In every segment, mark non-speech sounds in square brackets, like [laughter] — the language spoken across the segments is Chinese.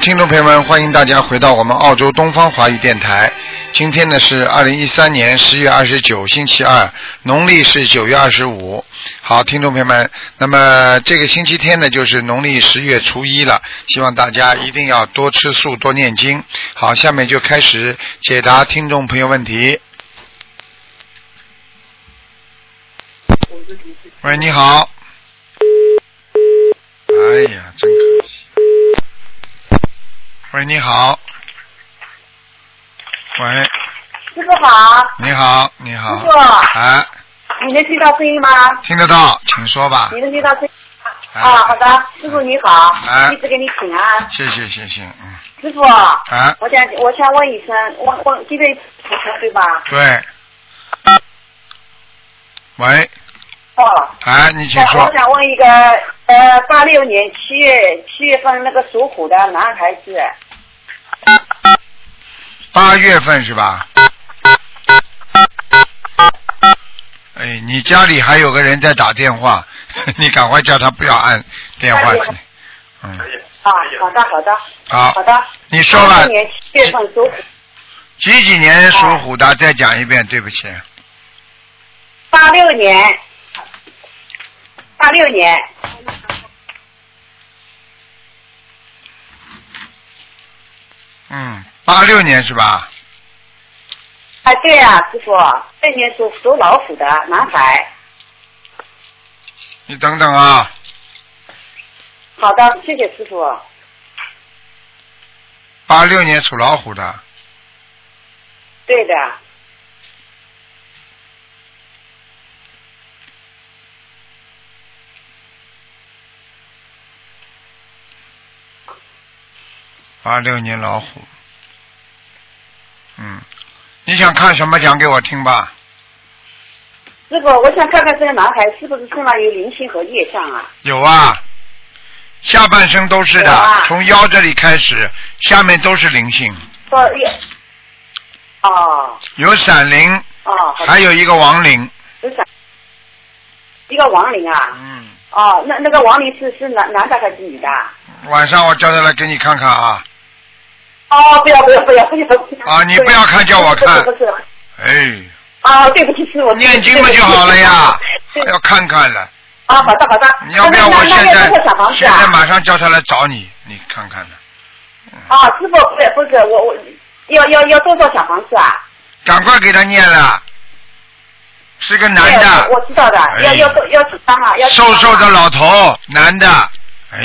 听众朋友们，欢迎大家回到我们澳洲东方华语电台。今天呢是二零一三年十月二十九，星期二，农历是九月二十五。好，听众朋友们，那么这个星期天呢就是农历十月初一了，希望大家一定要多吃素，多念经。好，下面就开始解答听众朋友问题。喂，你好。哎呀，真可惜。喂，你好。喂，师傅好，你好，你好。师傅哎，你能听到声音吗？听得到，请说吧你。能听到声音？哎啊，好的，师傅你好哎，一直给你请安。谢谢，谢谢，嗯，师傅，哎，我想我想问一声，我我今天出生对吧？对。喂，哦，哎，你请说我。想问一个，呃，八六年七月七月份那个属虎的男孩子，八月份是吧？哎，你家里还有个人在打电话，[laughs] 你赶快叫他不要按电话去。嗯，啊，好的好的好好，的。你说吧年七月份属虎，几几年属虎的？再讲一遍，对不起。八六年，八六年，嗯，八六年是吧？啊，对啊，师傅，这年属属老虎的男孩。你等等啊，好的，谢谢师傅。八六年属老虎的，对的，八六年老虎。嗯，你想看什么讲给我听吧？师傅，我想看看这个男孩是不是身上有灵性和业障啊？有啊，下半身都是的，啊从腰这里开始，下面都是灵性，说业。哦有闪灵，哦，还有一个亡灵。有闪？一个亡灵啊？嗯，哦，那那个亡灵是是男男的还是女的？晚上我叫他来给你看看啊。哦，不要不要不要不要！啊你不要看叫我看不是不是。哎，啊，对不起，是我。念经嘛就好了呀，[laughs] 要看看了。啊，好的好的。你要不要我现在现在马上叫他来找你，你看看呢？啊，师傅不是不是我我要要要多少小房子啊？赶快给他念了，是个男对的，我知道的，哎要要要几张啊？要瘦瘦的老头，男的，哎，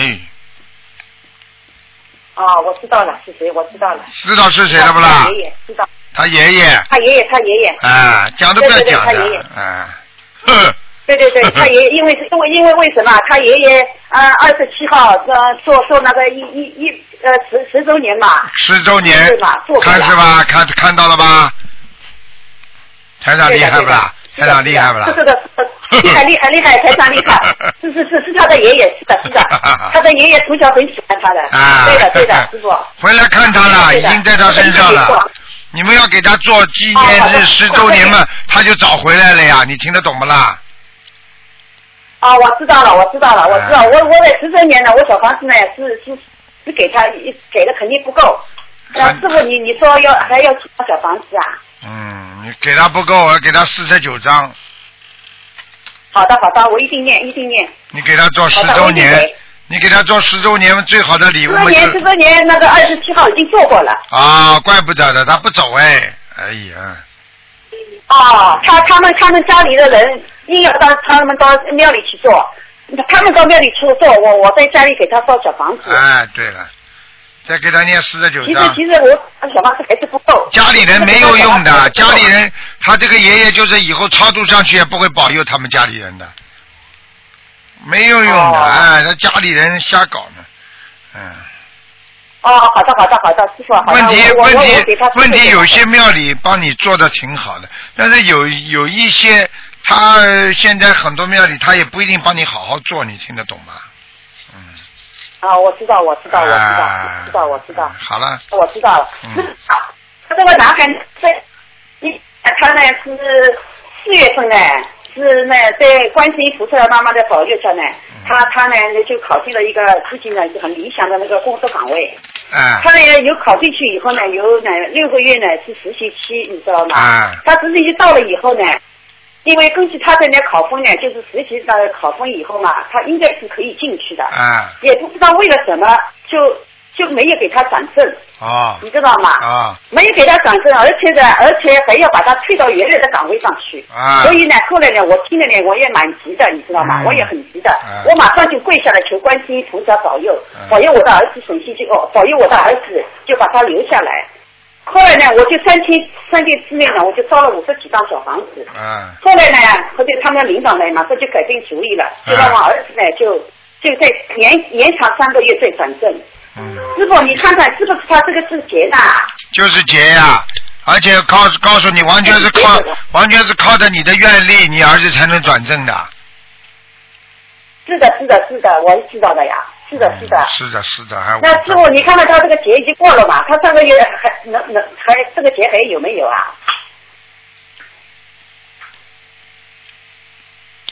哦，我知道了是谁，我知道了。知道是谁了不啦他？爷爷知道，他爷爷，他爷爷，他爷爷。啊，讲都不要对对对讲他爷爷的，啊，[laughs] 呵，对对对，他爷爷因为是因为因为为什么？他爷爷呃二十七号呃做做那个一一一呃十十周年嘛。十周年对吧看是吧？看看到了吧？台长厉害不啦？台长厉害不啦？是的，厉害厉害厉害，台长厉害，是是是是他的爷爷，是的是的，[laughs] 他的爷爷从小很喜欢他的，啊对的对的，师傅。回来看他了，已经在他身上了。你们要给他做纪念日十周年嘛，他就早回来了呀。你听得懂不啦？啊，我知道了，我知道了，我知道，哎我我在十周年呢，我小房子呢是是是给他给的肯定不够。那师傅，你你说要还要几套小房子啊？嗯，你给他不够，我要给他四十九张。好的好的，我一定念一定念。你给他做十周年你给他做十周年最好的礼物十周年十周年那个二十七号已经做过了。啊，怪不得的，他不走哎，哎呀，哦，他他们他们家里的人硬要到他们到庙里去做，他们到庙里去做，我我在家里给他烧小房子。哎，对了，再给他念四十九张。其实其实我小房子还是不够。家里人没有用的，家里人。他这个爷爷就是以后超度上去也不会保佑他们家里人的，没有用的，哦哎，他家里人瞎搞呢，嗯。哦，好的好的好的，师傅，好的，问题问题问题，有些庙里帮你做的挺好的，但是有有一些他呃现在很多庙里他也不一定帮你好好做，你听得懂吗？嗯。啊，我知道我知道我知道知道我知道好了，我知道了。嗯他这个男孩在一他呢是四月份呢是呢在观世音菩萨妈妈的保佑下呢，嗯他他呢就考进了一个自己呢就很理想的那个工作岗位。嗯他呢有考进去以后呢，有呢六个月呢是实习期，你知道吗？嗯他实习期到了以后呢，因为根据他的那考分呢，就是实习上考分以后嘛，他应该是可以进去的，啊。也不知道为了什么就就没有给他转正，啊你知道吗？啊。没有给他转正，而且呢，而且还要把他退到原来的岗位上去。啊。所以呢，后来呢，我听了呢，我也蛮急的，你知道吗？嗯。我也很急的，嗯我马上就跪下来求观世音菩萨保佑，嗯。保佑我的儿子沈西就哦，保佑我的儿子就把他留下来。后来呢，我就三天三天之内呢，我就烧了五十几张小房子。嗯后来呢，后来他们领导呢，马上就改变主意了，就让我儿子呢，就就在延延长三个月再转正。嗯，师傅，你看看是不是他这个是结的啊？就是结呀，而且告告诉你，完全是靠完全是靠着你的愿力，你儿子才能转正的。是的，是的，是的，我是知道的呀。是的，是的。嗯是的，是的，还那师傅，你看看他这个节已经过了嘛？他上个月还能能还这个节还有没有啊？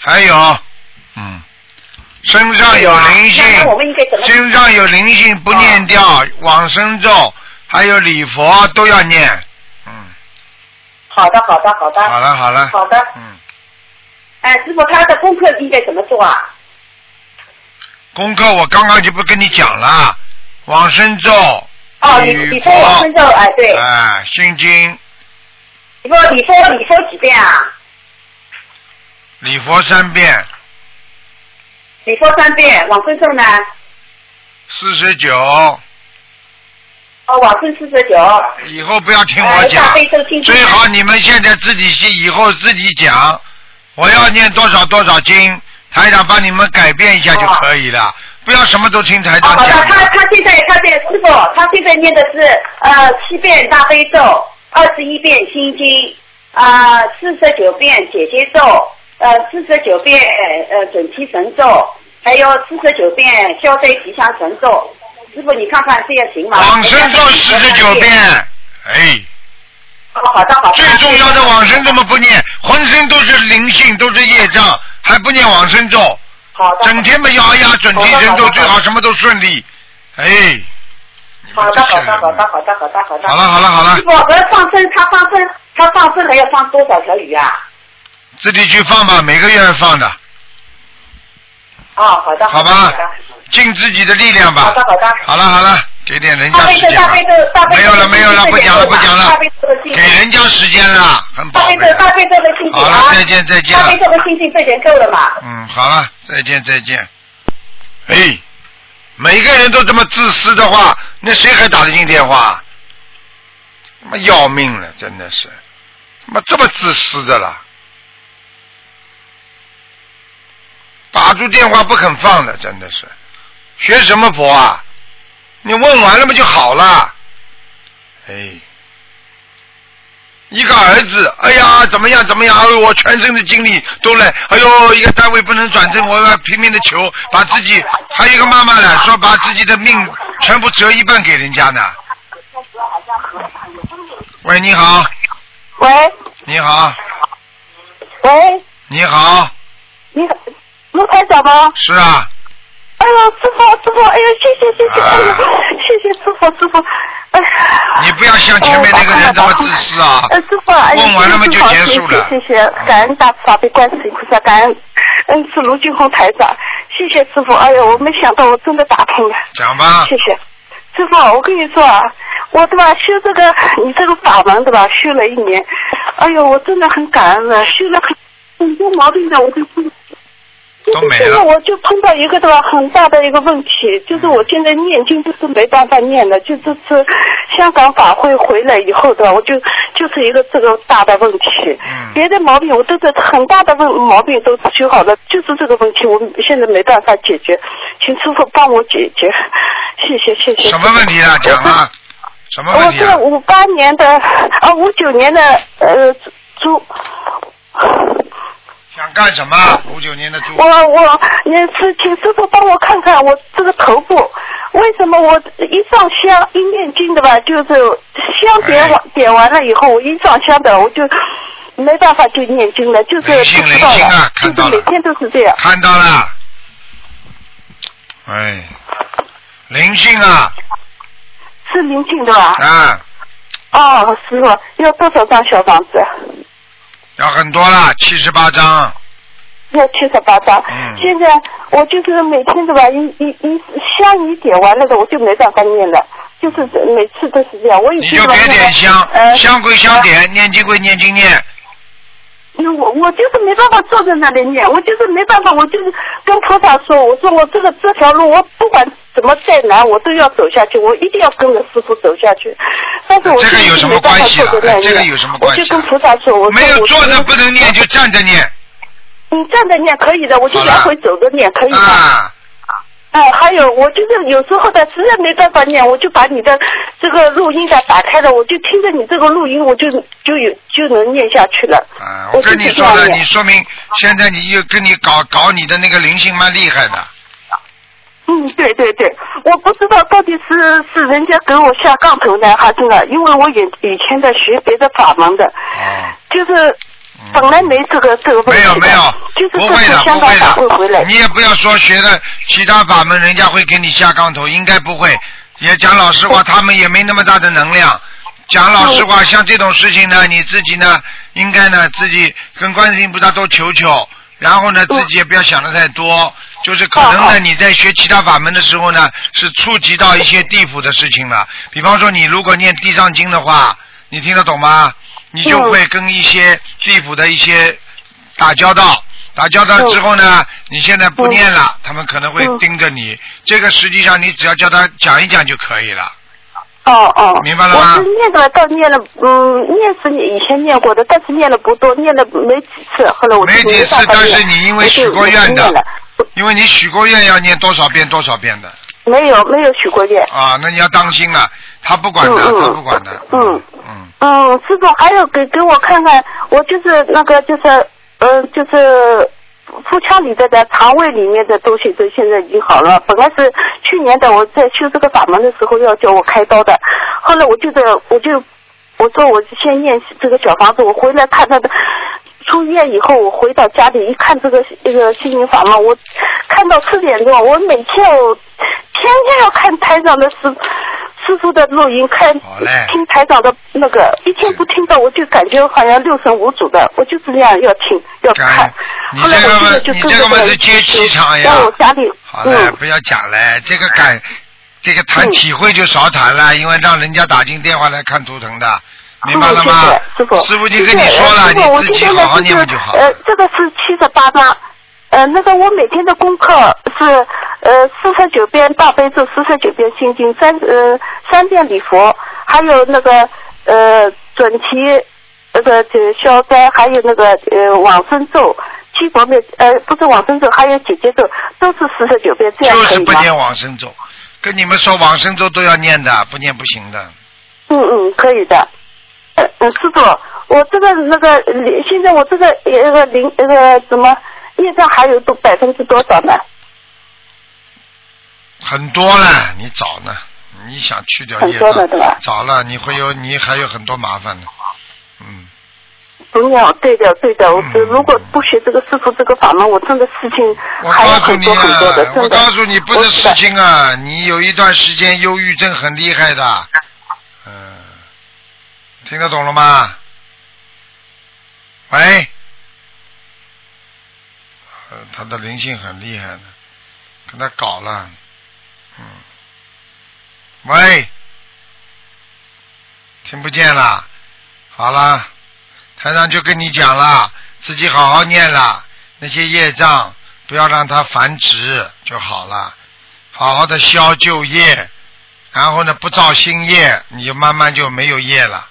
还有，嗯，身上有灵性身上有灵性不念掉，往生咒还有礼佛都要念。嗯，好的，好的，好的。好了好了。好的。嗯，哎，师傅，他的功课应该怎么做啊？功课我刚刚就不跟你讲了，往生咒、哦，你说我佛身，咒，哎，对，哎，心经、你说你说你说几遍啊？礼佛三遍，你说三遍，往生咒呢？四十九。哦，往生四十九。以后不要听我哎讲最好你们现在自己信，以后自己讲。我要念多少多少经，台长帮你们改变一下就可以了，不要什么都听台哦，好的，他他现在他现在师傅，他现在念的是呃七遍大悲咒，二十一遍心经，啊四十九遍解结咒，呃四十九遍呃准提神咒，还有四十九遍消灾吉祥神咒。师傅，你看看这样行吗？往生咒四十九遍，哎，哦，好的好的。最重要的往生怎么不念？浑身都是灵性，都是业障，还不念往生咒，好的。整天没咬牙准提神咒，最好什么都顺利。哎，好的好的好的好的好的好的。好了好了好了师傅，和放生他放生他放生还要放多少条鱼啊？自己去放吧，每个月放的，哦，好的好吧。尽自己的力量吧。好的好的。好了好了，给点人家时间没有了没有了，不讲了不讲了给人家时间了，很宝贝大悲咒大悲咒的心经好啊。了，再见再见大悲。咒的心经这点够了嘛？嗯，好了，再见再见。哎，每个人都这么自私的话，那谁还打得进电话？他妈要命了，真的是，他妈这么自私的了，打住电话不肯放的，真的是，学什么佛啊？你问完了嘛就好了，哎。一个儿子，哎呀，怎么样怎么样？哎呦，我全身的精力都来，哎呦，一个单位不能转正，我要拼命的求，把自己，还有一个妈妈呢，说把自己的命全部折一半给人家呢。喂，你好，喂你好，喂，你好，你好，卢台长吗？是啊，哎呦，师傅师傅，哎呦，谢谢谢谢，哎呦，谢谢师傅师傅，哎呀。你不要像前面那个人这么自私啊呃，师傅，哎呀，问完了嘛就结束了谢谢感恩大慈大悲观世音菩萨，感恩恩师卢俊宏台长，谢谢师傅。哎呦，我没想到我真的打通了，讲吧谢，谢。师傅，我跟你说啊，我对吧修这个你这个法门对吧，修了一年，哎呦，我真的很感恩啊，修了很很多毛病的我都不。现在我就碰到一个对吧很大的一个问题，就是我现在念经都是没办法念的，就这次香港法会回来以后对吧，我就就是一个这个大的问题，嗯别的毛病我都是很大的问毛病都修好了，就是这个问题我现在没办法解决，请师傅帮我解决，谢谢谢谢。什么问题啊？讲啊，什么问我题啊？是五八年的啊五九年的呃猪。想干什么？五九年的猪我，我也是，请师傅帮我看看我这个头部，为什么我一上香一念经的吧，就是香点完、点完了以后，我一上香的我就没办法就念经了，就是不知道了，看到了就是每天都是这样。看到了，哎，灵性啊，是灵性的吧？啊，哦，师傅，要多少张小房子？要很多了，七十八张。要七十八张。嗯现在我就是每天的吧，一一一香一点完了的，我就没办法念了，就是每次都是这样。我已你就别经把那个点香，呃，香归香点，念经归念经念。那我我就是没办法坐在那里念，我就是没办法，我就是跟菩萨说，我说我这个这条路，我不管怎么再难，我都要走下去，我一定要跟着师傅走下去。但是我就是这个有什么没办法关系啊坐在那里这个有什么关系啊我就跟菩萨说，我说没有坐着不能念，就站着念你站着念可以的，我就来回走着念可以的。啊。哎，还有，我就是有时候的实在没办法念，我就把你的这个录音的打开了，我就听着你这个录音，我就就有就能念下去了。啊，我我跟你说了，你说明现在你又跟你搞搞你的那个灵性蛮厉害的，嗯，对对对，我不知道到底是是人家给我下杠头呢，还是呢？因为我以以前在学别的法门的，哦，就是本来没这个这个问题没有没有，就是这不会的次香港不会法会回来。的，，你也不要说学的其他法门，人家会给你下杠头，应该不会。也讲老实话，他们也没那么大的能量。讲老实话，像这种事情呢，你自己呢，应该呢自己跟观世音菩萨多求求，然后呢自己也不要想的太多，就是可能呢你在学其他法门的时候呢，是触及到一些地府的事情了。比方说你如果念地藏经的话，你听得懂吗？你就会跟一些地府的一些打交道。打交道之后呢，你现在不念了，他们可能会盯着你。这个实际上你只要叫他讲一讲就可以了。哦哦，明白了吗我是念的，倒念了，嗯，念是以前念过的，但是念了不多，念了没几次，后来我没几次但是你因为许过愿的因为你许过愿要念多少遍多少遍的没有没有许过愿。啊，那你要当心了，他不管的，他不管的。嗯嗯，嗯，师傅还有给给我看看，我就是那个就是嗯就是腹腔里的的肠胃里面的东西都现在已经好了。本来是去年的我在修这个法门的时候要叫我开刀的，后来我就在我就我说我先验这个小房子，我回来看他的。出院以后，我回到家里一看这个这个心灵法门，我看到四点钟，我每天我天天要看台长的师师傅的录音，看听台长的那个，一天不听到我就感觉好像六神无主的，我就是这样要听要看。你后来这个嘛我现在就你这个嘛跟是接气场呀在我家里，好嘞，嗯，不要讲了，这个感，这个谈嗯体会就少谈了，因为让人家打进电话来看图腾的，明白了嗯吗？师傅，师傅已经跟你说了，我你自己好好念就好？呃，这个是七十八张。呃，那个我每天的功课是呃四十九遍大悲咒，四十九遍心经，三呃三遍礼佛，还有那个呃准提那个就消灾，还有那个呃往生咒，七佛灭呃不是往生咒，还有姐姐咒，都是四十九遍，这样？就是不念往生咒，跟你们说往生咒都要念的，不念不行的。嗯嗯，可以的。呃呃，师傅，我这个那个现在我这个那个零那个什么业障还有多百分之多少呢？很多了，你找呢？你想去掉业障，找了你会有你还有很多麻烦的。嗯，不要，对的对的，我嗯如果不学这个师傅这个法门，我真的事情我还有告诉你很多很多的，啊，真的。我告诉你不是事情啊，你有一段时间忧郁症很厉害的，嗯，听得懂了吗？喂，他的灵性很厉害的，跟他搞了，嗯，喂，听不见了，好了，台长就跟你讲了，自己好好念了，那些业障不要让它繁殖就好了，好好的消旧业，然后呢不造新业，你就慢慢就没有业了。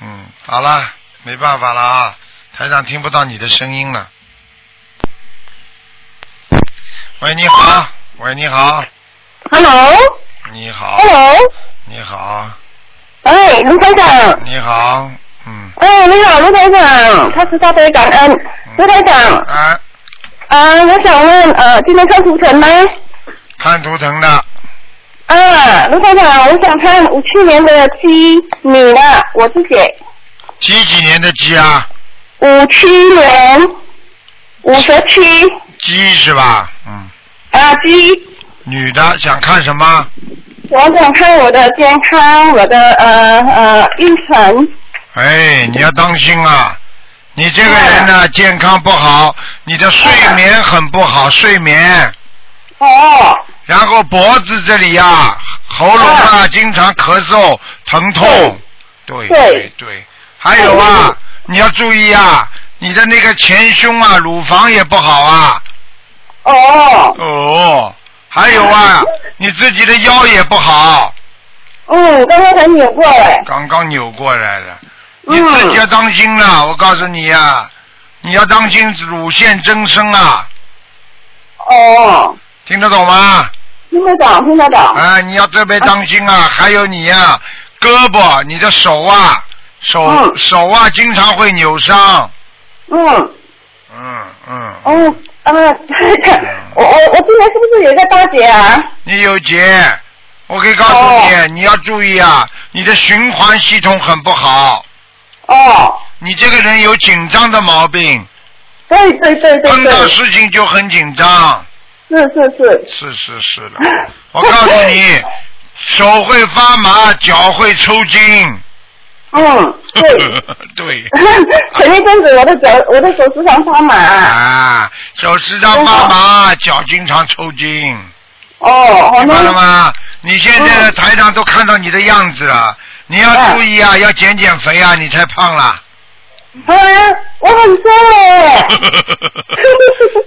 嗯，好了，没办法了啊，台长听不到你的声音了。喂，你好，喂，你好，Hello。你好。Hello 你好，哎，卢台长，你好，嗯，哎，你好，卢台长，他是大悲感恩，卢台长，啊，啊，我想问，呃，今天看图腾吗？看图腾的，啊，卢台长，我想看五七年的鸡，你呢？我自己。几几年的鸡啊？五七年，五十七鸡是吧？嗯，啊鸡，女的想看什么？我想看我的健康，我的呃呃运程。哎，你要当心啊！你这个人呢，健康不好，你的睡眠很不好，睡眠，哦然后脖子这里呀、喉咙啊，经常咳嗽、疼痛。对对对对，还有啊，你要注意啊，你的那个前胸啊、乳房也不好啊。哦哦，还有啊，你自己的腰也不好，嗯，刚刚才扭过来。刚刚扭过来了，你嗯自己要当心了。我告诉你呀、你要当心乳腺增生啊，哦，听得懂吗？听得懂，听得懂。啊，你要特别当心啊！还有你呀、胳膊、你的手啊，手、嗯手啊，经常会扭伤。嗯，嗯嗯，哦，啊，[laughs] 我我我今年是不是有一个大姐啊？你有姐，我可以告诉你，你要注意啊，你的循环系统很不好，哦，你这个人有紧张的毛病，对对对对碰到，事情就很紧张。是是是。是是是的，我告诉你，手会发麻，脚会抽筋。嗯，对。[laughs] 对。[laughs] 前一阵子我的脚，我的手时常发麻。啊，手时常发麻，脚经常抽筋，哦，好明白了。吗？你现在台上都看到你的样子了，你要注意啊，要减减肥啊，你才胖了。啊，我很瘦 [laughs] 哎。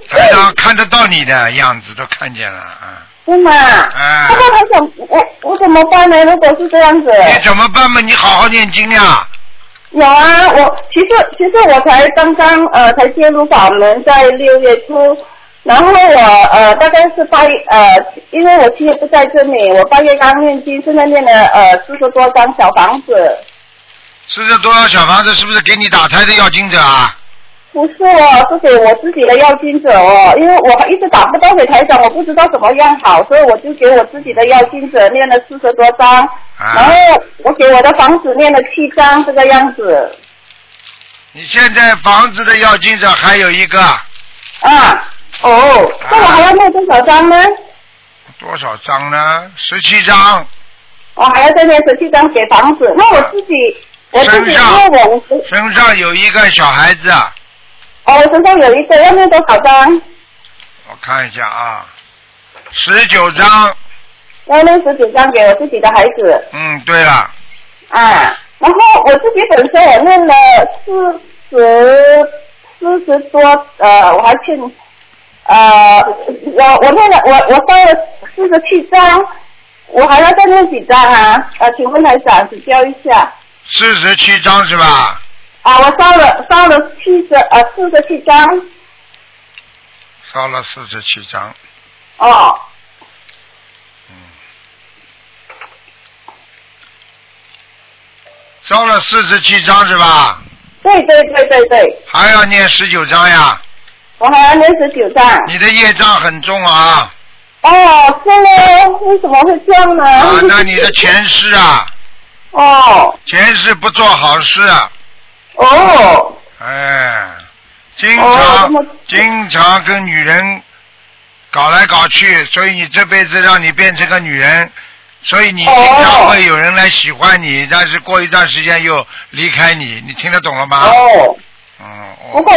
台上看得到你的样子，都看见了啊。是吗？哎不过他想我我怎么办呢？如果是这样子，你怎么办嘛？你好好念经呀。有啊，我其实其实我才刚刚呃才进入法门，在六月初，然后我呃大概是八月呃，因为我七月不在这里，我八月刚念经，现在念了呃四十多张小房子。四十多张小房子是不是给你打胎的要经者啊？不是哦，是给我自己的要经者哦，因为我一直打不到给台长，我不知道怎么样好，所以我就给我自己的要经者念了四十多张，啊然后我给我的房子念了七张，这个样子。你现在房子的要经者还有一个啊，哦，那我还要念多少张呢？多少张呢？十七张。我还要再念十七张给房子，那我自己我自己因身上身上有一个小孩子，哦，我身上有一个要念多少张？我看一下啊，十九张。要念十九张给我自己的孩子。嗯，对了，啊，然后我自己本身我念了四十四十多，呃，我还欠，呃，我我念了我我烧了四十七张，我还要再念几张啊？呃，请问台长指教一下。四十七张是吧？啊，我烧了烧了七十呃四十七张，烧了四十七张。哦，嗯烧了四十七张是吧？对对对对对，还要念十九张呀。我还要念十九张。你的业障很重啊！哦，是呢，为什么会这样呢？啊，那你的前世啊，哦前世不做好事，啊，哦哎，经哦常、经常跟女人搞来搞去，所以你这辈子让你变成个女人，所以你经常哦会有人来喜欢你，但是过一段时间又离开你，你听得懂了吗？哦。嗯，不哦过，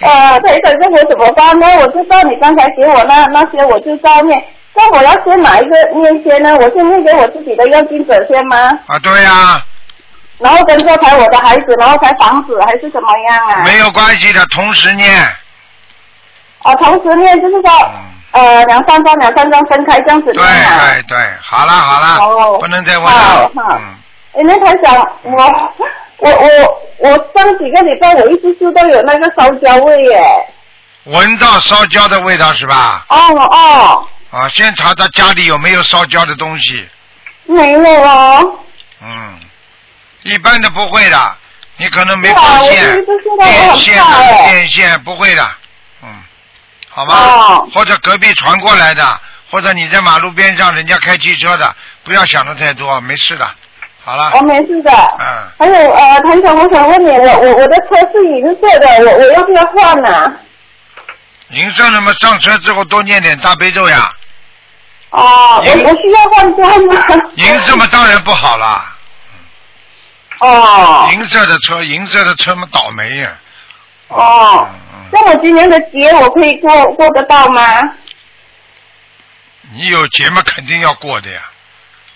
[laughs] 呃，台长，这我怎么办呢？我知道你刚才给我那那些，我就照念。那我要先哪一个念先呢？我先念给我自己的要经者先吗？啊，对呀、然后跟着才我的孩子，然后才房子，还是怎么样啊？没有关系的，同时念。啊，同时念就是说，呃，两三张两三张分开这样子嗯对念啊。对对，好了好了，哦不能再问了。好嗯，哎，那台长，我我我我上几个礼拜我一直嗅到有那个烧焦味耶。闻到烧焦的味道是吧？哦哦，啊，先查查家里有没有烧焦的东西。没有哦。嗯，一般的不会的，你可能没发现电线电线不会的，嗯，好吧？哦或者隔壁传过来的，或者你在马路边上人家开汽车的，不要想的太多，没事的。好了，我没事的。嗯，还有呃，谭总，我想问你，我我我的车是银色的，我我要不要换呢、银色那么上车之后多念点大悲咒呀，哦，我我需要换装吗？银色嘛，当然不好啦。哦银色的车，银色的车嘛，倒霉呀。哦，那我今年的节我可以过过得到吗？你有节嘛，肯定要过的呀。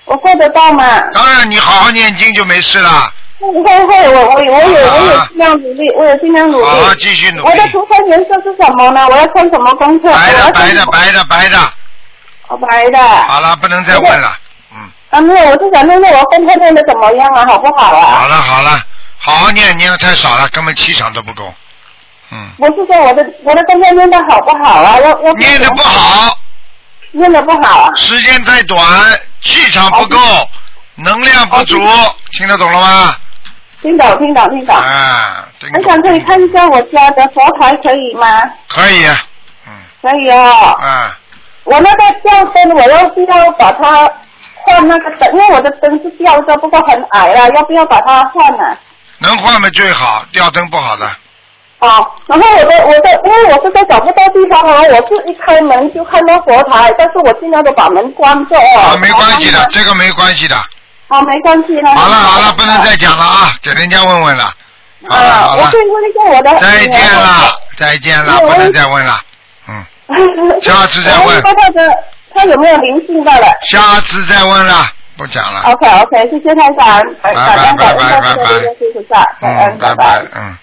我过得到吗？当然，你好好念经就没事了。会会会，我我我有我有尽量努力，我有尽量努力。好好继续努力我的图腾颜色是什么呢？我要穿什么功课？白的，白的，白的，白的。哦，白的。好了，不能再问了。嗯，啊，没有，我是想问问我功课练的怎么样啊，好不好啊？好了好了，好好念，念的太少了，根本气场都不够。嗯，我是说我的我的功课练的好不好啊？我我念的不，好，念的不好啊。时间太短，气场不够，能量不足，听得懂了吗？听懂听懂听懂。啊，听懂我想可以看一下我家的佛台可以吗？可以，嗯可以哦。啊，我那个吊灯，我要不要把它换那个灯？因为我的灯是吊着，不过很矮了，要不要把它换呢、能换嘛最好，吊灯不好的。哦，然后我的我的，因为我是在找不到地方哦，我是一开门就看到佛台，但是我尽量都把门关着哦。啊，没关系的，好这个没关系的。好，没关系了。好了好了，不能再讲了啊，给人家问问了。好了啊，好了我可，以问一下我的。再见了，再见了，不能再问了。嗯，[laughs] 下次再问他的他有没有灵性到了下次再问了，不讲了。？OK OK，谢谢太长，拜感恩拜感恩拜拜拜大家谢谢菩萨，感嗯，拜拜，嗯。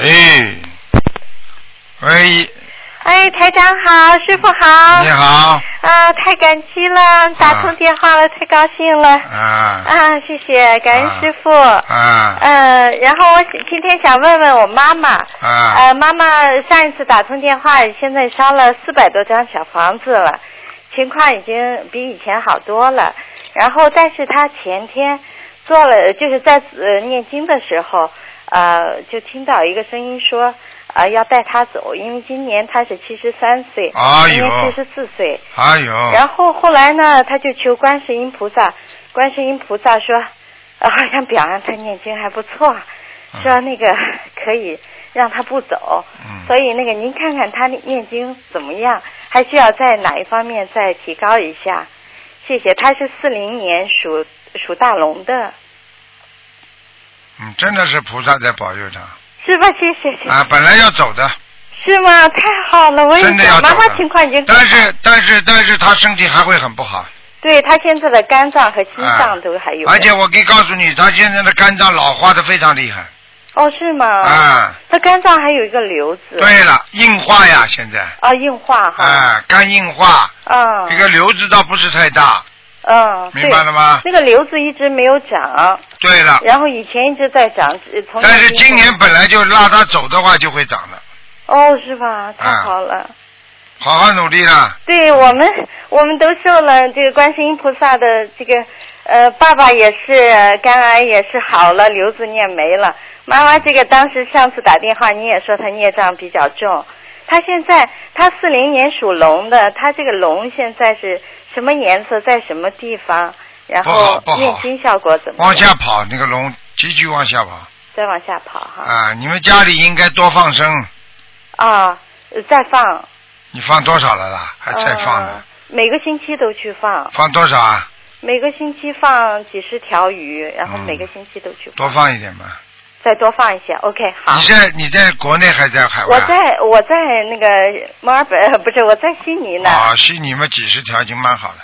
哎，喂，哎，台长好，师傅好。你。好，啊，太感激了，打通电话了，太高兴了。啊啊，谢谢，感恩师傅。啊呃，然后我今天想问问我妈妈，啊呃，妈妈上一次打通电话，现在烧了四百多张小房子了，情况已经比以前好多了。然后，但是她前天做了，就是在呃念经的时候，呃，就听到一个声音说，呃，要带他走，因为今年他是七十三岁，哎呦今年七十四岁。哎呦，然后后来呢，他就求观世音菩萨，观世音菩萨说，呃，好像表扬他念经还不错，说那个 [laughs] 可以让他不走。嗯所以那个您看看他念经怎么样，还需要在哪一方面再提高一下？谢谢。他是四零年属属大龙的，嗯，真的是菩萨在保佑他是吧？谢谢谢谢。啊，本来要走的，是吗？太好了，我也真的要想，妈妈走的情况已经但是但是但是他身体还会很不好。对他现在的肝脏和心脏都还有。而且我可以告诉你，他现在的肝脏老化的非常厉害。哦，是吗？啊，他肝脏还有一个瘤子。对了，硬化呀，现在。啊，硬化哈。啊，肝硬化，啊。这个瘤子倒不是太大。嗯。明白了吗那个瘤子一直没有长，对了，然后以前一直在长，呃从。但是今年本来就拉他走的话，就会长的。哦，是吧？太啊好了。好好努力了。对我们，[laughs] 我们都受了这个观世音菩萨的这个，呃，爸爸也是肝癌也是好了，瘤子念没了。妈妈这个当时上次打电话你也说他孽障比较重，他现在他四零年属龙的，他这个龙现在是什么颜色，在什么地方？然后念经效果怎么样？往下跑，那个龙急剧往下跑再往下跑哈。啊！你们家里应该多放生，啊，呃再放。你放多少了啦？还在放呢？呃每个星期都去放，放多少啊？每个星期放几十条鱼，然后嗯每个星期都去放。多放一点嘛。再多放一些，OK，好你。在你在国内还在海外啊？我在我在那个墨尔本，[laughs] 不是我在悉尼呢。啊，悉尼嘛几十条已经蛮好了。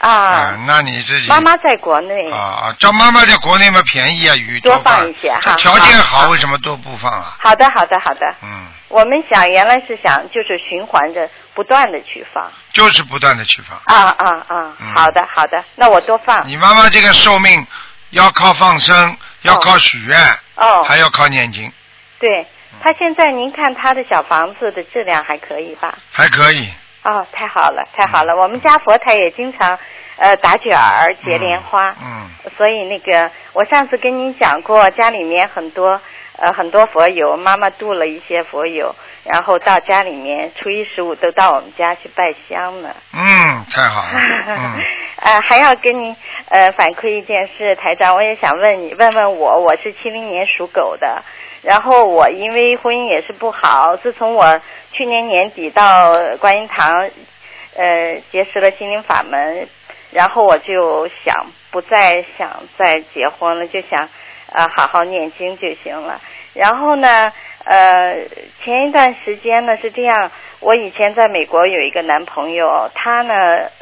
啊，嗯那你自己妈妈在国内。啊啊，叫妈妈在国内嘛便宜啊，鱼多放放一些条件好，为什么都不放啊？好的，好的，好的。嗯，我们想原来是想就是循环着不断的去放。就是不断的去放。啊啊啊！嗯好的，好的，那我多放。你妈妈这个寿命要靠放生，要靠许愿，哦，还要靠念经，对，他现在您看他的小房子的质量还可以吧？还可以。哦，太好了，太好了！我们家佛台也经常呃打卷儿、结莲花，嗯，所以那个我上次跟您讲过，家里面很多呃很多佛友，妈妈度了一些佛友，然后到家里面初一十五都到我们家去拜香呢。嗯，太好了。嗯，[laughs] 呃，还要跟您呃反馈一件事，台长，我也想问你，问问我，我是七零年属狗的，然后我因为婚姻也是不好，自从我去年年底到观音堂呃结识了心灵法门，然后我就想不再想再结婚了，就想呃好好念经就行了。然后呢，呃，前一段时间呢是这样，我以前在美国有一个男朋友，他呢，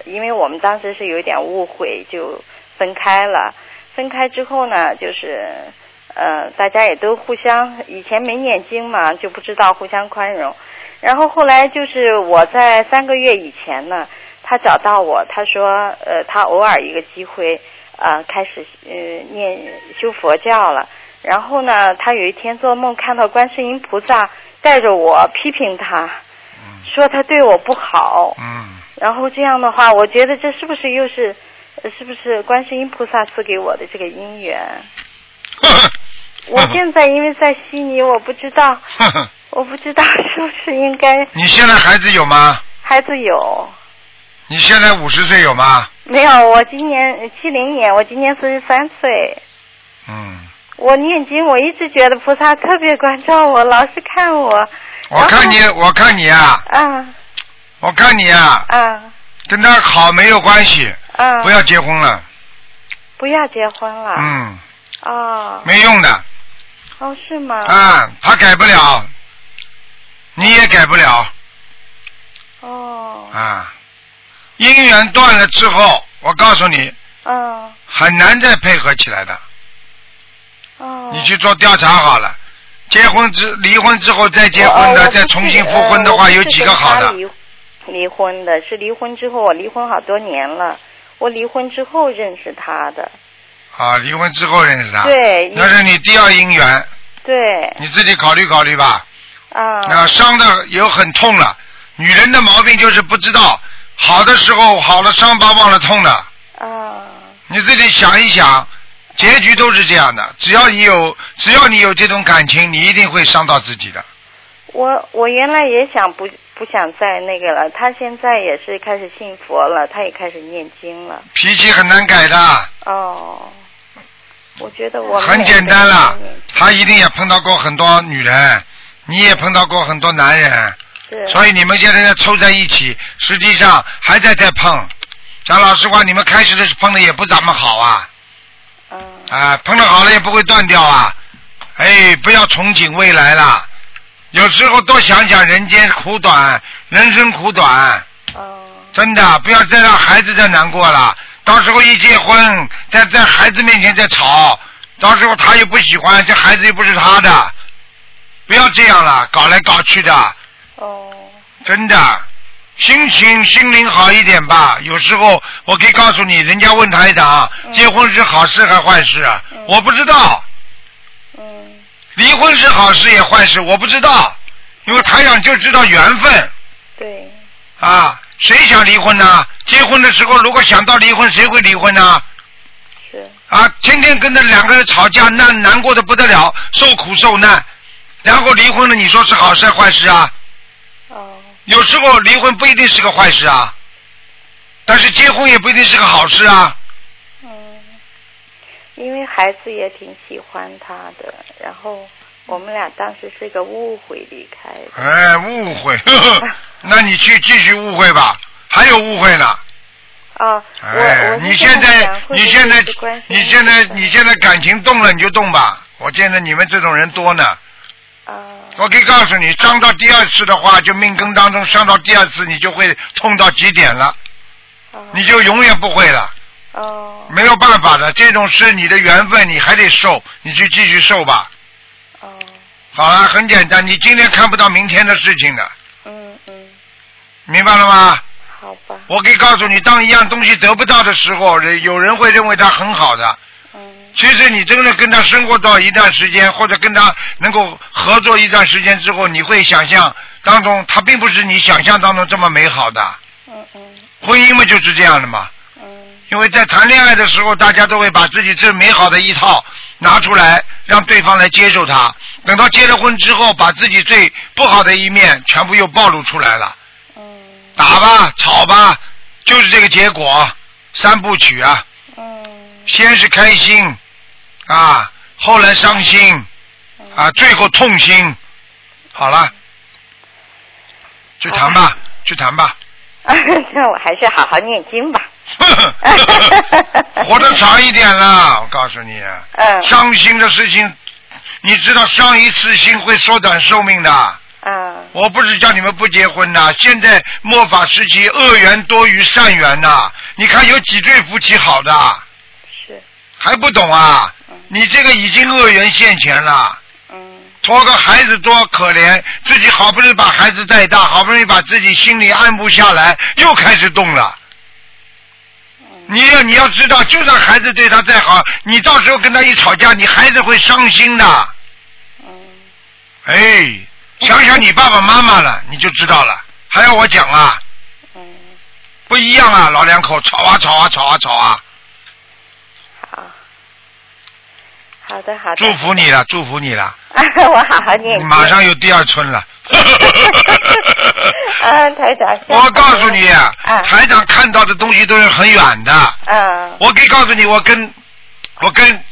因为我们当时是有点误会，就分开了。分开之后呢，就是呃，大家也都互相以前没念经嘛，就不知道互相宽容。然后后来就是我在三个月以前呢，他找到我，他说呃，他偶尔一个机会呃开始呃念修佛教了。然后呢，他有一天做梦看到观世音菩萨带着我批评他，说他对我不好。嗯，然后这样的话，我觉得这是不是又是，呃是不是观世音菩萨赐给我的这个姻缘？[laughs] 我现在因为在悉尼，我不知道，[laughs] 我不知道是不是应该你现在孩子有吗？孩子有你现在五十岁有吗？没有？我今年七零年，我今年四十三岁。嗯，我念经，我一直觉得菩萨特别关照我，老是看我。我看你，我看你啊，啊我看你啊，啊跟他好没有关系，啊！不要结婚了，不要结婚了。嗯，哦没用的哦，是吗？啊，他改不了，你也改不了哦啊，姻缘断了之后，我告诉你，嗯很难再配合起来的。哦。你去做调查好了，结婚之离婚之后再结婚的，我再重新复婚的话，有几个好的？离婚的，是离婚之后，我离婚好多年了。我离婚之后认识他的，啊，离婚之后认识他，对那是你第二姻缘，对。你自己考虑考虑吧。啊。啊，伤的有很痛了，女人的毛病就是不知道，好的时候好了伤疤忘了痛的，啊。你自己想一想，结局都是这样的。只要你有，只要你有这种感情，你一定会伤到自己的。我我原来也想不不想再那个了，他现在也是开始信佛了，他也开始念经了。脾气很难改的，哦，我觉得我很简单了。他一定也碰到过很多女人，你也碰到过很多男人，是所以你们现在在凑在一起，实际上还在在碰。讲老实话，你们开始的时候碰的也不怎么好啊，嗯啊，碰到好了也不会断掉啊。哎，不要憧憬未来了，有时候多想想人间苦短，人生苦短，哦。真的不要再让孩子再难过了。到时候一结婚，在在孩子面前再吵，到时候他又不喜欢，这孩子又不是他的，不要这样了，搞来搞去的，哦。真的，心情心灵好一点吧。有时候我可以告诉你，人家问台长，嗯结婚是好事还坏事啊？嗯我不知道，嗯离婚是好事也坏事，我不知道，因为台长就知道缘分对啊。谁想离婚呢？结婚的时候如果想到离婚，谁会离婚呢？是啊，天天跟着两个人吵架，那难过的不得了，受苦受难，然后离婚了，你说是好事还是坏事啊？哦有时候离婚不一定是个坏事啊，但是结婚也不一定是个好事啊。嗯，因为孩子也挺喜欢他的，然后我们俩当时是个误会离开的。哎，误会，呵呵 [laughs] 那你去继续误会吧，还有误会呢。啊，我哎，我你现在你现在你现在你现在感情动了你就动吧，我见着你们这种人多呢。啊我可以告诉你，伤到第二次的话，就命根当中伤到第二次，你就会痛到极点了，哦你就永远不会了，哦没有办法的。这种是你的缘分，你还得受，你就继续受吧。哦好了，很简单，你今天看不到明天的事情的，嗯嗯，明白了吗？好吧我可以告诉你，当一样东西得不到的时候，人有人会认为它很好的。嗯其实你真的跟他生活到一段时间，或者跟他能够合作一段时间之后，你会想象当中，他并不是你想象当中这么美好的。嗯嗯婚姻嘛就是这样的嘛，嗯因为在谈恋爱的时候，大家都会把自己最美好的一套拿出来，让对方来接受他。等到结了婚之后，把自己最不好的一面全部又暴露出来了，嗯打吧，吵吧，就是这个结果，三部曲啊。嗯先是开心啊，后来伤心啊，最后痛心。好了，去谈吧，去谈吧。[laughs] 那我还是好好念经吧。[laughs] [laughs] 活得长一点了，我告诉你，嗯伤心的事情，你知道伤一次心会缩短寿命的。嗯我不是叫你们不结婚呐，现在末法时期恶缘多于善缘呐。你看有几对夫妻好的，是还不懂啊嗯？你这个已经恶缘现前了。嗯拖个孩子多可怜，自己好不容易把孩子带大，好不容易把自己心里安不下来，又开始动了。嗯你要你要知道，就算孩子对他再好，你到时候跟他一吵架，你孩子会伤心的。嗯哎，想想你爸爸妈妈了，你就知道了。还要我讲啊？嗯，不一样啊，老两口吵啊吵啊吵啊吵啊！好。好的好的。祝福你了，祝福你了，啊，[laughs] 我好好念你。马上有第二春了。啊，[laughs] 台长。我告诉你，啊台长看到的东西都是很远的。嗯我可以告诉你，我跟我跟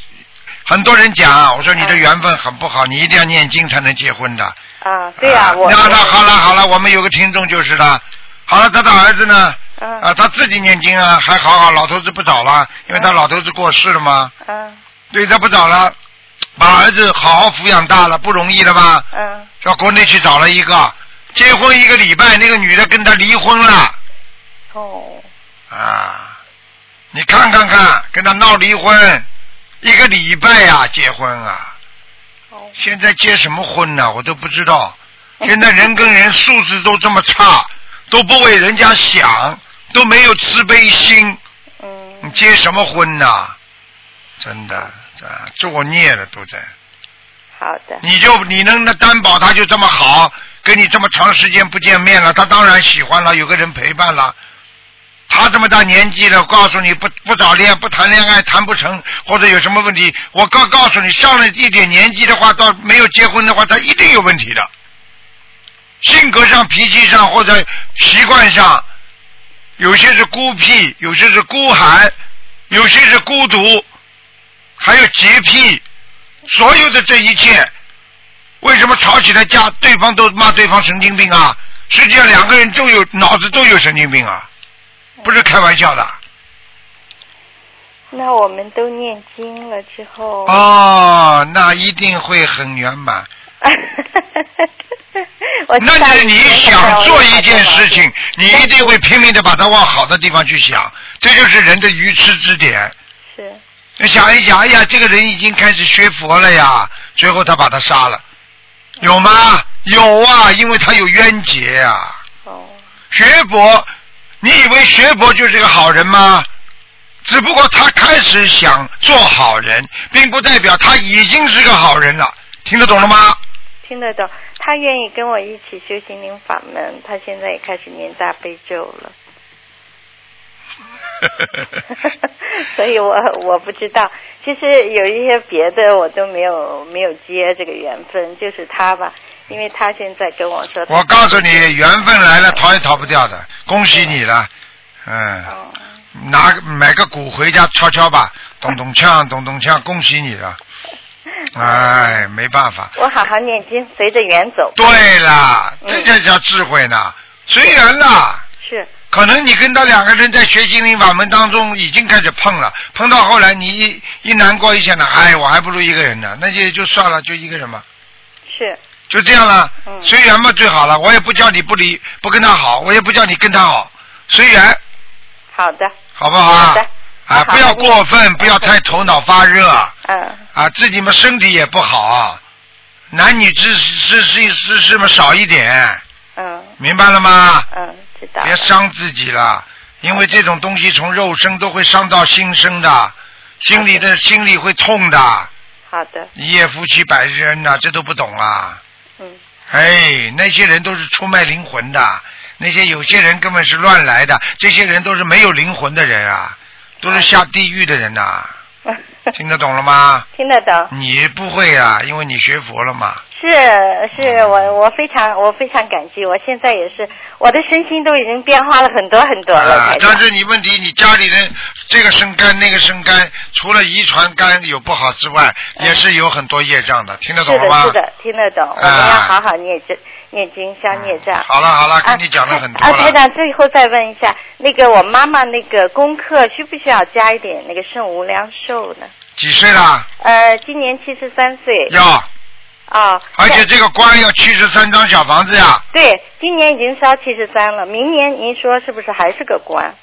很多人讲，我说你的缘分很不好，你一定要念经才能结婚的。啊，对呀，我。那那好了好了，我们有个听众就是了。好了，他的儿子呢？嗯啊，他自己念经啊，还好好，老头子不早了，因为他老头子过世了嘛，嗯对他不找了，把儿子好好抚养大了，不容易了吧？嗯到国内去找了一个，结婚一个礼拜，那个女的跟他离婚了哦啊！你看看看，跟他闹离婚，一个礼拜呀、结婚啊！哦现在结什么婚呢？我都不知道。[laughs] 现在人跟人素质都这么差，都不为人家想，都没有慈悲心，你嗯结什么婚呐？真的，这作孽了都在。好的你就你能担保他就这么好，跟你这么长时间不见面了，他当然喜欢了，有个人陪伴了。他这么大年纪了，告诉你不不早恋不谈恋爱谈不成，或者有什么问题，我告告诉你，上了一点年纪的话，到没有结婚的话，他一定有问题的。性格上、脾气上或者习惯上，有些是孤僻，有些是孤寒，有些是孤独，还有洁癖，所有的这一切，为什么吵起来架，对方都骂对方神经病啊？实际上两个人都有脑子都有神经病啊，不是开玩笑的。那我们都念经了之后。哦，那一定会很圆满。[laughs] 那是你想做一件事情，你一定会拼命的把它往好的地方去想，这就是人的愚痴之点。是你想一想，哎呀，这个人已经开始学佛了呀，最后他把他杀了，有吗？有啊，因为他有冤结啊。哦学佛，你以为学佛就是个好人吗？只不过他开始想做好人，并不代表他已经是个好人了。听得懂了吗？听得懂，他愿意跟我一起修心灵法门，他现在也开始念大悲咒了。[laughs] 所以我我不知道，其实有一些别的我都没有没有接这个缘分，就是他吧，因为他现在跟我说，我告诉你，缘分来了，逃也逃不掉的。恭喜你了，嗯，哦，拿买个鼓回家敲敲吧，咚咚锵，咚咚锵，恭喜你了。[laughs] 哎，没办法。我好好念经，随着缘走。对了，嗯这就叫智慧呢。随缘啦。是，可能你跟他两个人在学心灵法门当中已经开始碰了，碰到后来你一一难过一想呢，哎，我还不如一个人呢，那就就算了，就一个人嘛，是，就这样了，嗯。随缘嘛最好了。我也不叫你不离不跟他好，我也不叫你跟他好，随缘，好的，好不好啊？好的。啊，不要过分，不要太头脑发热嗯，啊，自己嘛身体也不好，男女之之之之事嘛少一点，嗯。明白了吗？嗯，知道。别伤自己了，因为这种东西从肉身都会伤到心身的，心里的心里会痛的。好的，一夜夫妻百日恩呐、这都不懂啊！嗯，哎，那些人都是出卖灵魂的，那些有些人根本是乱来的，这些人都是没有灵魂的人啊，都是下地狱的人呐、听得懂了吗？[laughs] 听得懂。你不会啊，因为你学佛了嘛。是是，我我非常我非常感激，我现在也是，我的身心都已经变化了很多很多了。但是你问题，你家里人这个生肝那个生肝，除了遗传肝有不好之外，也是有很多业障的，听得懂是的，了吗？是的，听得懂。我们啊要好好念经，念经消孽障。好了好了，啊跟你讲了很多啊，台了。长，最后再问一下，那个我妈妈那个功课需不需要加一点那个圣无量寿呢？几岁了？呃，今年七十三岁。要，啊。而且这个官要七十三张小房子呀。对，今年已经烧七十三了，明年您说是不是还是个关？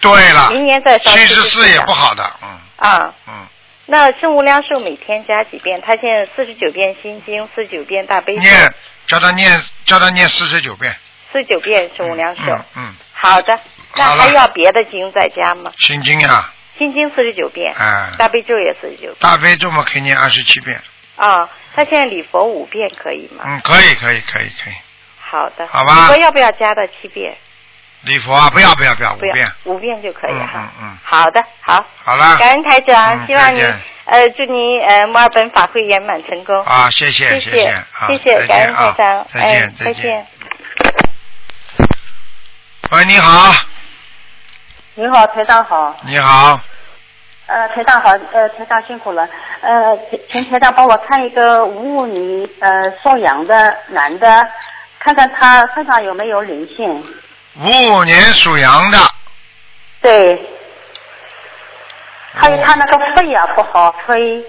对了，明年再烧七十74四也不好的，嗯啊，嗯，那圣无量寿每天加几遍？他现在四十九遍心经，四十九遍大悲咒，念叫他念叫他念四十九遍。四十九遍圣无量寿。嗯嗯，好的，那还要别的经再加吗？心经呀，心经四十九遍，哎，大悲咒也四十九遍。大悲咒嘛可以念二十七遍，啊，他现在礼佛五遍可以吗？嗯，可以可以可以可以，好的。好吧礼佛要不要加到七遍？礼佛啊，不要不要不要，五不要遍，，五遍就可以嗯哈。嗯嗯，好的，好。好了，感恩台长，嗯希望你呃祝你呃墨尔本法会圆满成功。啊，谢谢谢谢啊，谢谢，感恩台长，再见再。见。喂，你好，你好，台长好。你好，呃，台长好，呃，台长辛苦了。呃，请请台长帮我看一个五五年呃属羊的男的，看看他身上有没有灵性。五五年属羊的，对。还有他那个肺啊不好，肺。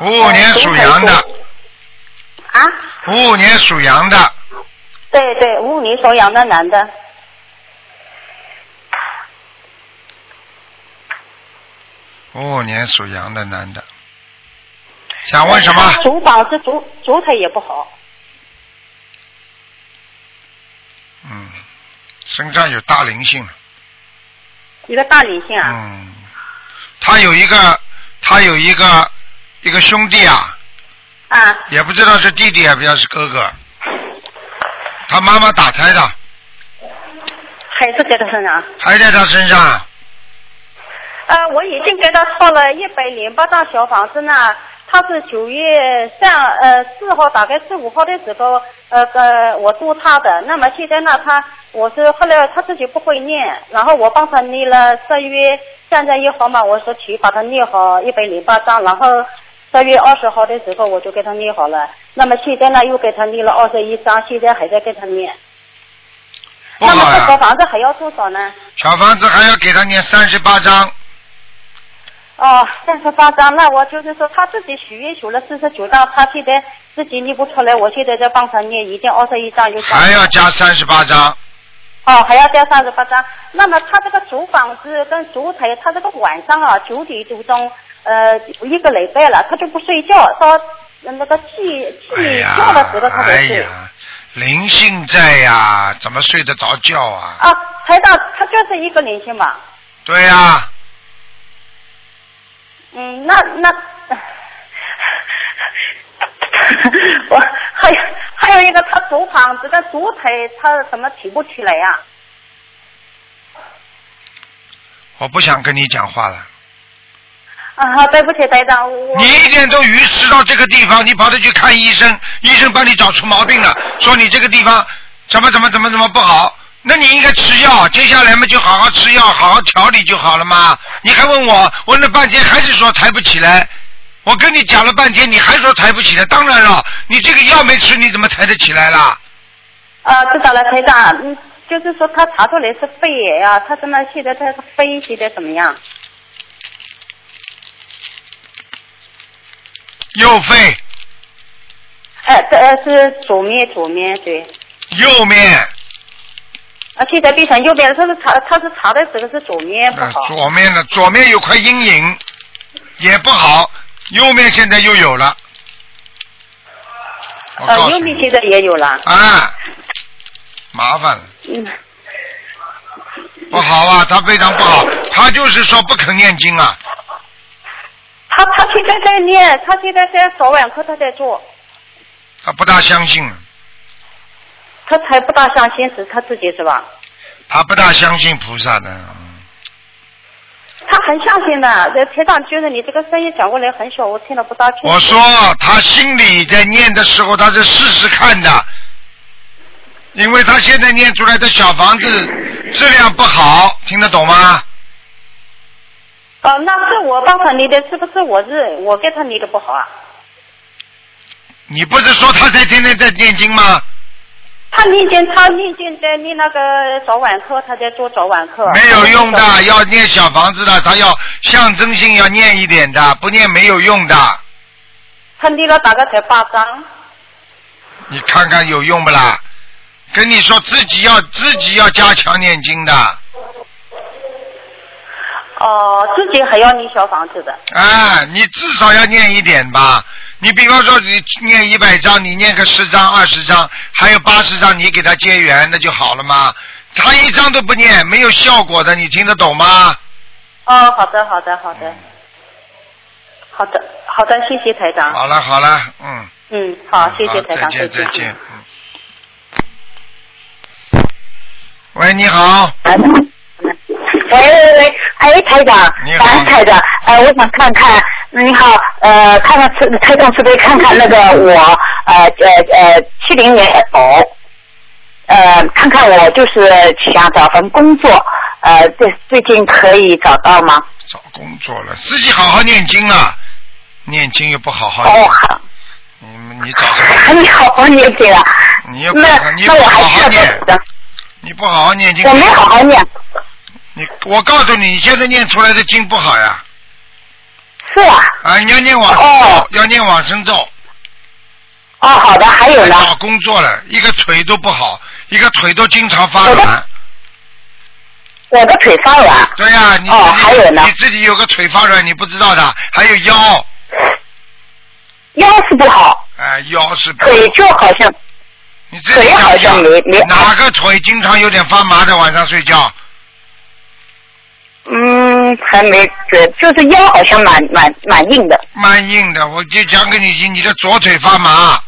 五五年属羊的，啊？五五年属羊的，对对，五五年属羊的男的。五五年属羊的男的，想问什么？他主膀子主主腿也不好。嗯，身上有大灵性，一个大灵性啊。嗯，他有一个，他有一个一个兄弟啊，啊。也不知道是弟弟啊，不知道是哥哥，他妈妈打胎的，还是在他身上。还在他身上，呃，我已经给他烧了一百零八张小房子呢。他是九月三呃四号，大概四五号的时候，呃呃，我度他的。那么现在呢，他我是后来他自己不会念，然后我帮他念了十月三十一号嘛，我说去把他念好一百零八张，然后十月二十号的时候我就给他念好了。那么现在呢，又给他念了二十一张，现在还在给他念。不那么这小。房子还要多少呢？小房子还要给他念三十八章，哦，三十八张，那我就是说他自己许愿许了四十九张，他现在自己念不出来，我现在在帮他念，一定二十一张有加。还要加三十八张，哦，还要加三十八张。那么他这个主房子跟主台，他这个晚上啊九点多钟，呃，一个礼拜了，他就不睡觉，到那个气哎气呀叫的时候他才哎睡。呀，灵性在呀，怎么睡得着觉啊？啊，台长，他就是一个灵性嘛。对呀、嗯，那那，[laughs] 我还有还有一个，他主房子跟主腿他怎么提不起来呀、我不想跟你讲话了。啊？对不起，台长，我你一点都愚痴到这个地方，你跑着去看医生，医生帮你找出毛病了，说你这个地方怎么怎么怎么怎么不好，那你应该吃药，接下来嘛就好好吃药，好好调理就好了嘛。你还问我，问了半天还是说抬不起来，我跟你讲了半天，你还说抬不起来，当然了，你这个药没吃，你怎么抬得起来啦？啊，知道了，台长，嗯，就是说他查出来是肺癌啊、他怎么现在他的肺现在怎么样？右肺、哎，这呃是左面左面对，右面、啊，现在变成右边了，他是查他是查的时候是左面不呃好。左面的左面有块阴影，也不好，右面现在又有了。我告呃，右面现在也有了。啊，麻烦了，嗯。不好啊，他非常不好，他就是说不肯念经啊，他他现在在念，他现在在早晚课他在做，他不大相信，他才不大相信是他自己是吧？他不大相信菩萨的。嗯他很相信的。在台上觉得你这个声音讲过来很小，我听了不大清楚。我说他心里在念的时候，他是试试看的，因为他现在念出来的小房子质量不好，听得懂吗？哦，那是我帮他捏的，是不是我是我给他捏的不好啊？你不是说他在天天在念经吗？他念经，他念经在念那个早晚课，他在做早晚课。没有用的，要念小房子的，他要象征性要念一点的，不念没有用的。他念了大概才八张。你看看有用不啦？跟你说自己要自己要加强念经的，哦，自己还要念小房子的。哎，你至少要念一点吧。你比方说你念一百章，你念个十章、二十章，还有八十章，你给他结缘，那就好了嘛？他一章都不念，没有效果的，你听得懂吗？哦，好的，好的，好的，好的，好的，谢谢台长。好了好了，嗯。嗯，好，谢谢台长，好再见再见。嗯。喂，你好，喂喂喂，哎，台长，你好台长，呃，我想看看，你好，呃，看看慈台长慈悲看看那个 [laughs] 我，呃呃呃，七零年的狗，呃，看看我就是想找份工作，呃，最最近可以找到吗？找工作了，自己好好念经啊，念经又不好好念。哦，好，你你找什么？[laughs] 你好好念经啊，你又不好好念。多，少？你不好好念经，我没好好念，你我告诉你，你现在念出来的经不好呀，是啊，啊，你要念往生哦，要念往生咒，哦，好的，还有呢，找工作了，一个腿都不好，一个腿都经常发软。我的腿发软，对呀、你哦还有呢？你自己有个腿发软，你不知道的，还有腰，腰是不好，哎、腰是不好。腿就好像你自己腿好想想像没没哪个腿经常有点发麻的，晚上睡觉？嗯，还没觉，就是腰好像蛮蛮蛮硬的。蛮硬的，我就讲给你听，你的左腿发麻，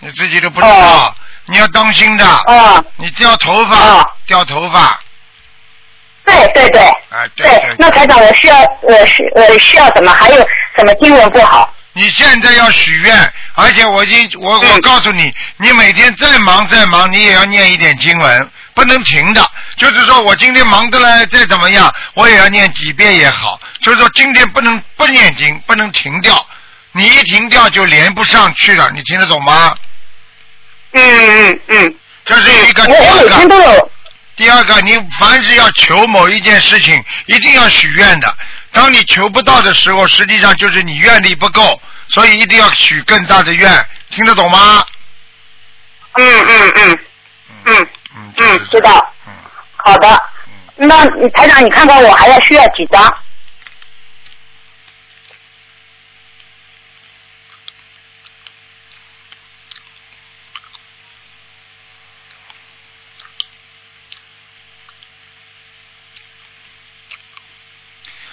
你自己都不知道，哦你要当心的。啊，你掉头发，哦掉头发，对对对，啊，对对。那台长，我需要我需我需要什么？还有什么经文不好？你现在要许愿，而且我已经我我嗯告诉你，你每天再忙再忙，你也要念一点经文，不能停的。就是说我今天忙得来，再怎么样，我也要念几遍也好。就是说今天不能不念经，不能停掉。你一停掉就连不上去了，你听得懂吗？嗯嗯嗯，这是一个我我每第二个。天都有。第二个，你凡是要求某一件事情，一定要许愿的。当你求不到的时候，实际上就是你愿力不够，所以一定要许更大的愿，听得懂吗？嗯嗯嗯嗯嗯，嗯，知道。嗯，好的。那你台长，你看看我还要需要几张？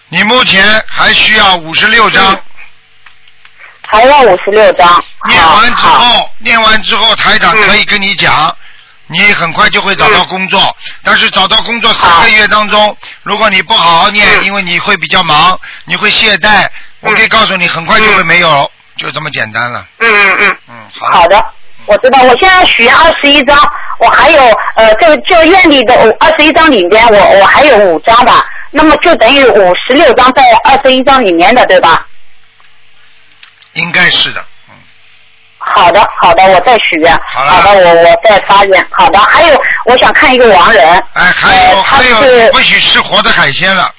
你目前还需要五十六张，还要五十六张。念好完之好后，念完之后，台长嗯可以跟你讲，你很快就会找到工作。但是找到工作三个月当中，如果你不好好念，嗯因为你会比较忙，你会懈怠，我可以告诉你，很快就会没有，就这么简单了。嗯嗯嗯。嗯，好。好的，我知道。我现在许愿二十一张，我还有呃，这个这个愿里的二十一张里边，我我还有五张吧，那么就等于五十六张在二十一张里面的，对吧？应该是的，嗯，好的，好的，我再许愿。好了的，我我再发愿。好的，还有我想看一个亡人。哎，还有、呃、还有，不许吃活的海鲜了。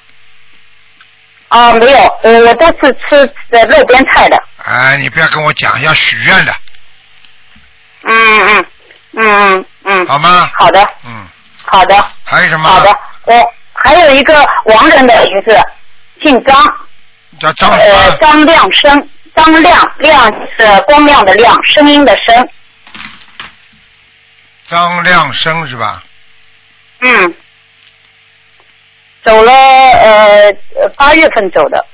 啊、没有，呃，我都是吃呃路边菜的。哎，你不要跟我讲要许愿的，嗯嗯嗯嗯嗯。好吗？好的，嗯，好的，还有什么？好的。我还有一个亡人的名字，姓张。叫张什呃，么？张亮生，张亮亮是光亮的亮，声音的声。张亮生是吧？嗯。走了呃呃八月份走的。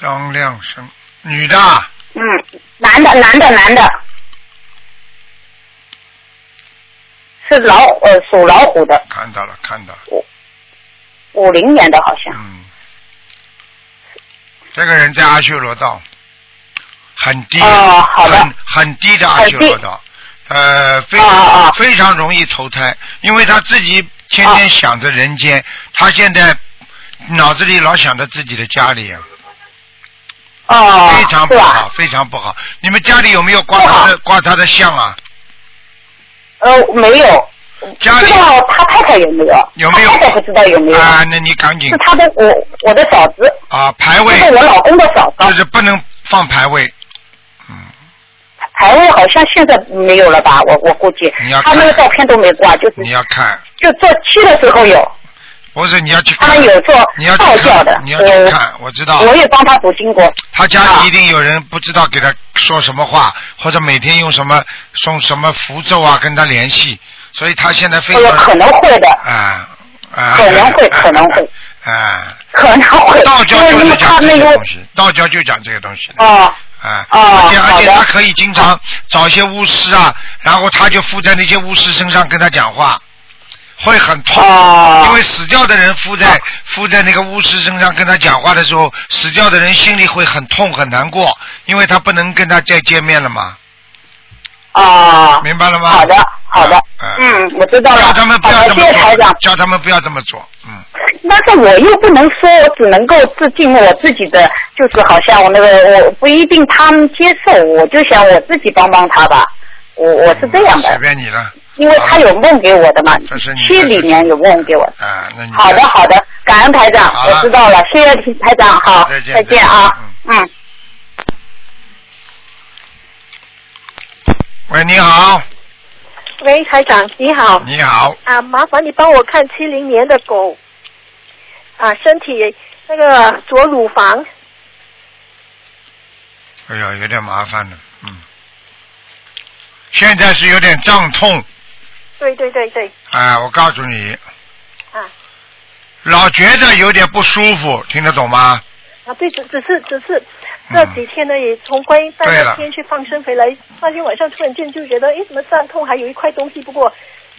张亮生，女的啊，嗯，男男的，男的，男的，是老呃属老虎的，看到了，看到了，五零年的好像。嗯，这个人在阿修罗道，很低，哦好的。很很低的阿修罗道，呃，非常、非常容易投胎，因为他自己天天想着人间，他现在脑子里老想着自己的家里啊，哦，非常不好，非常不好。你们家里有没有挂他的挂他的像啊？呃，没有，家里。不知道他太太有没有？有没有？他太太不知道有没有？啊，那你赶紧。是他的我我的嫂子，啊，牌位。是我老公的嫂子。就是不能放牌位，嗯，牌位好像现在没有了吧？我我估计。你要看。他那个照片都没挂，就是你要看，就做七的时候有，不是你要去他看，们有做你要去道教的看，，你要去呃看，我知道。我也帮他补经过。他家里一定有人不知道给他说什么话，或者每天用什么送什么符咒啊跟他联系，所以他现在非呃，常可能会的，啊啊，可能会可能会。啊，可能会，道教就是讲这个些东西，道教就讲这个东西啊，哦而且而且他可以经常找一些巫师啊，然后他就附在那些巫师身上跟他讲话，会很痛，哦因为死掉的人附在附在那个巫师身上跟他讲话的时候，死掉的人心里会很痛很难过，因为他不能跟他再见面了嘛，啊，明白了吗？好的好的啊，嗯，我知道了。叫他们不要，这么做，。叫他们不要这么做，嗯。但是我又不能说，我只能够自尽我自己的，就是好像我那个，我不一定他们接受，我就想我自己帮帮他吧。我我是这样的随的，便你了。因为他有梦给我的嘛这是你，的七里面有梦给我。啊，那你好的好的，感恩台长，我知道了，谢谢台长，好再，见再见啊，嗯。喂，你好，喂，台长，你好。你好，啊，麻烦你帮我看七零年的狗，啊，身体那个左乳房，哎呀，有点麻烦了，嗯，现在是有点胀痛，对对对对，哎，我告诉你，啊老觉得有点不舒服，听得懂吗？啊，对，只只是只是这几天呢，也从观音山那天去放生回来，那天晚上突然间就觉得，哎，怎么胀痛？还有一块东西，不过，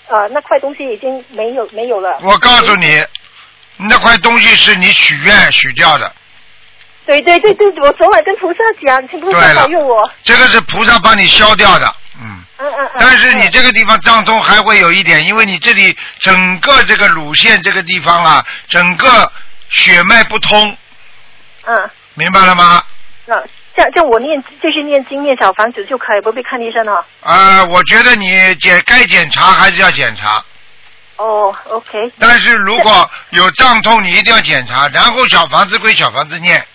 呃，那块东西已经没有没有了。我告诉你，那块东西是你许愿许掉的，对对对对，我昨晚跟菩萨讲，请菩萨保佑我。这个是菩萨帮你消掉的，嗯。嗯。但是你这个地方胀痛还会有一点，因为你这里整个这个乳腺这个地方啊，整个血脉不通，嗯，明白了吗？那这样这样我念继续念经念小房子就可以，不必看医生了。呃，我觉得你检该检查还是要检查，哦，OK。但是如果有胀痛，你一定要检查，然后小房子归小房子念。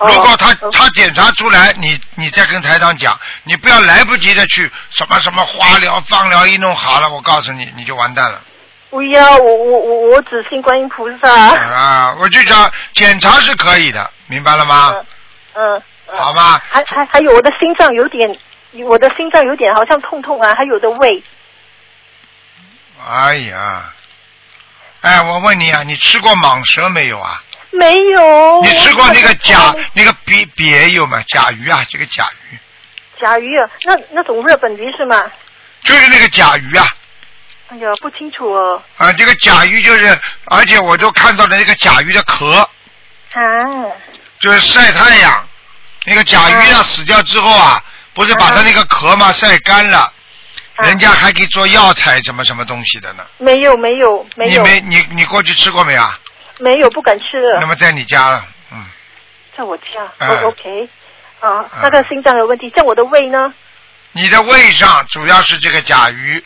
哦如果他他检查出来，你你再跟台长讲，你不要来不及的去什么什么化疗、放疗一弄好了，我告诉你，你就完蛋了。不要，我我我我只信观音菩萨。啊，我就讲检查是可以的，明白了吗？嗯。嗯好吧。还还还有我的心脏有点，我的心脏有点好像痛痛啊，还有的胃。哎呀，哎，我问你啊，你吃过蟒蛇没有啊？没有。你吃过那个甲那个鳖鳖有吗？甲鱼啊，这个甲鱼甲鱼啊？那那种日本地是吗？就是那个甲鱼啊哎呀，不清楚哦。啊，这个甲鱼就是，而且我都看到了那个甲鱼的壳，啊。就是晒太阳，那个甲鱼啊死掉之后啊，不是把它那个壳嘛晒干了，人家还可以做药材什么什么东西的呢。没有没有没有你没你你过去吃过没啊？没有不敢吃了。那么在你家了，嗯，在我家。哎。哦 OK。啊，那个心脏有问题，在我的胃呢？你的胃上主要是这个甲鱼，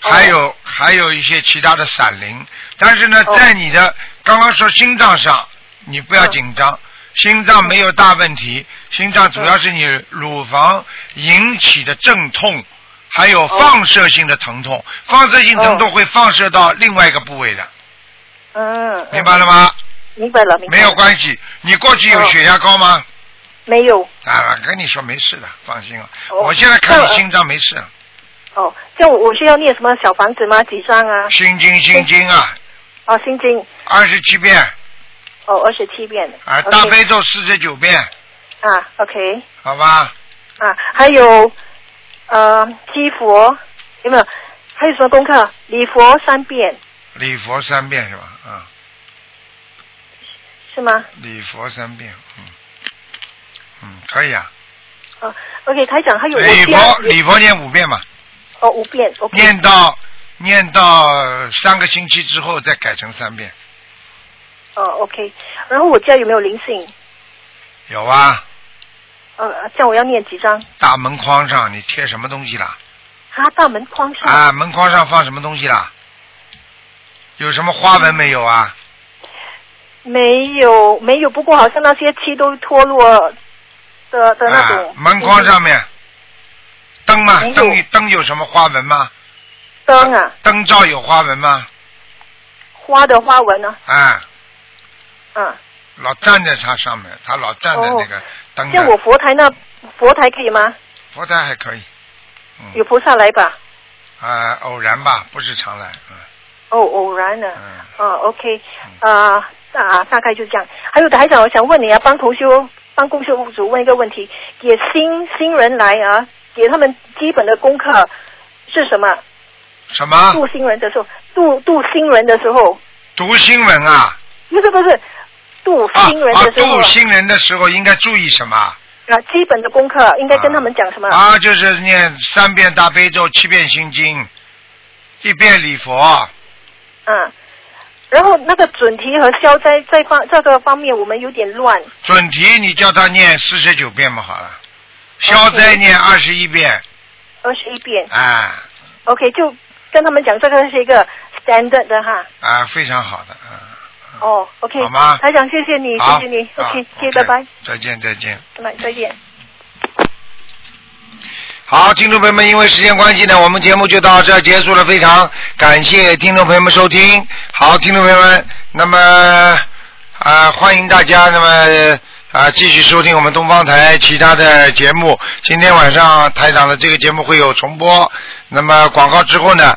还有、还有一些其他的散灵，但是呢，在你的刚刚说心脏上，你不要紧张，心脏没有大问题，心脏主要是你乳房引起的阵痛，还有放射性的疼痛，放射性疼痛会放射到另外一个部位的，嗯。明白了吗？明白了，明白了。没有关系，你过去有血压高吗？没有。啊，跟你说没事的，放心了。哦我现在看你心脏没事。哦，这样我我需要念什么小房子吗？几张啊？心经心经啊，哦，心经。二十七遍哦，二十七遍。啊，大悲咒四十九遍，啊，OK。好吧？啊，还有呃积佛有没有？还有什么功课？礼佛三遍礼佛三遍是吧？啊，是吗？礼佛三遍，嗯，嗯，可以啊。啊，OK，台长，还有我礼佛礼佛念五遍嘛，哦五遍，OK，念到念到三个星期之后再改成三遍。哦 OK，然后我家有没有灵性？有啊，呃，这样我要念几张？大门框上你贴什么东西啦？啊，大门框上。啊，门框上放什么东西啦？有什么花纹没有啊？没有没有，不过好像那些漆都脱落的的那种。啊，门框上面灯嘛灯灯有什么花纹吗？灯啊，灯罩有花纹吗？花的花纹呢？啊，嗯，老站在它上面，它老站在那个灯像我。佛台那佛台可以吗？佛台还可以，有菩萨来吧？啊，偶然吧，不是常来，嗯哦，偶然的。嗯。哦，OK，啊、大大概就是这样。还有台长，我想问你啊，帮同修、帮共修组问一个问题：给新新人来啊，给他们基本的功课是什么？什么？度新人的时候，度度新人的时候，读新闻啊？不是不是，度啊新人啊！的时候读新人的时候应该注意什么？啊，基本的功课应该跟他们讲什么？啊，就是念三遍大悲咒，七遍心经，一遍礼佛。嗯，然后那个准提和消灾这方这个方面我们有点乱。准提你叫他念四十九遍嘛，好了。消灾念二十一遍，二十一遍啊，OK，就跟他们讲这个是一个 standard 的哈。啊，非常好的，嗯。哦，OK，好吗台长，谢谢你，谢谢你，OK，谢谢，拜拜，再见再见。拜拜，再见。好，听众朋友们，因为时间关系呢，我们节目就到这结束了。非常感谢听众朋友们收听。好，听众朋友们，那么啊、欢迎大家那么啊、继续收听我们东方台其他的节目。今天晚上台长的这个节目会有重播。那么广告之后呢，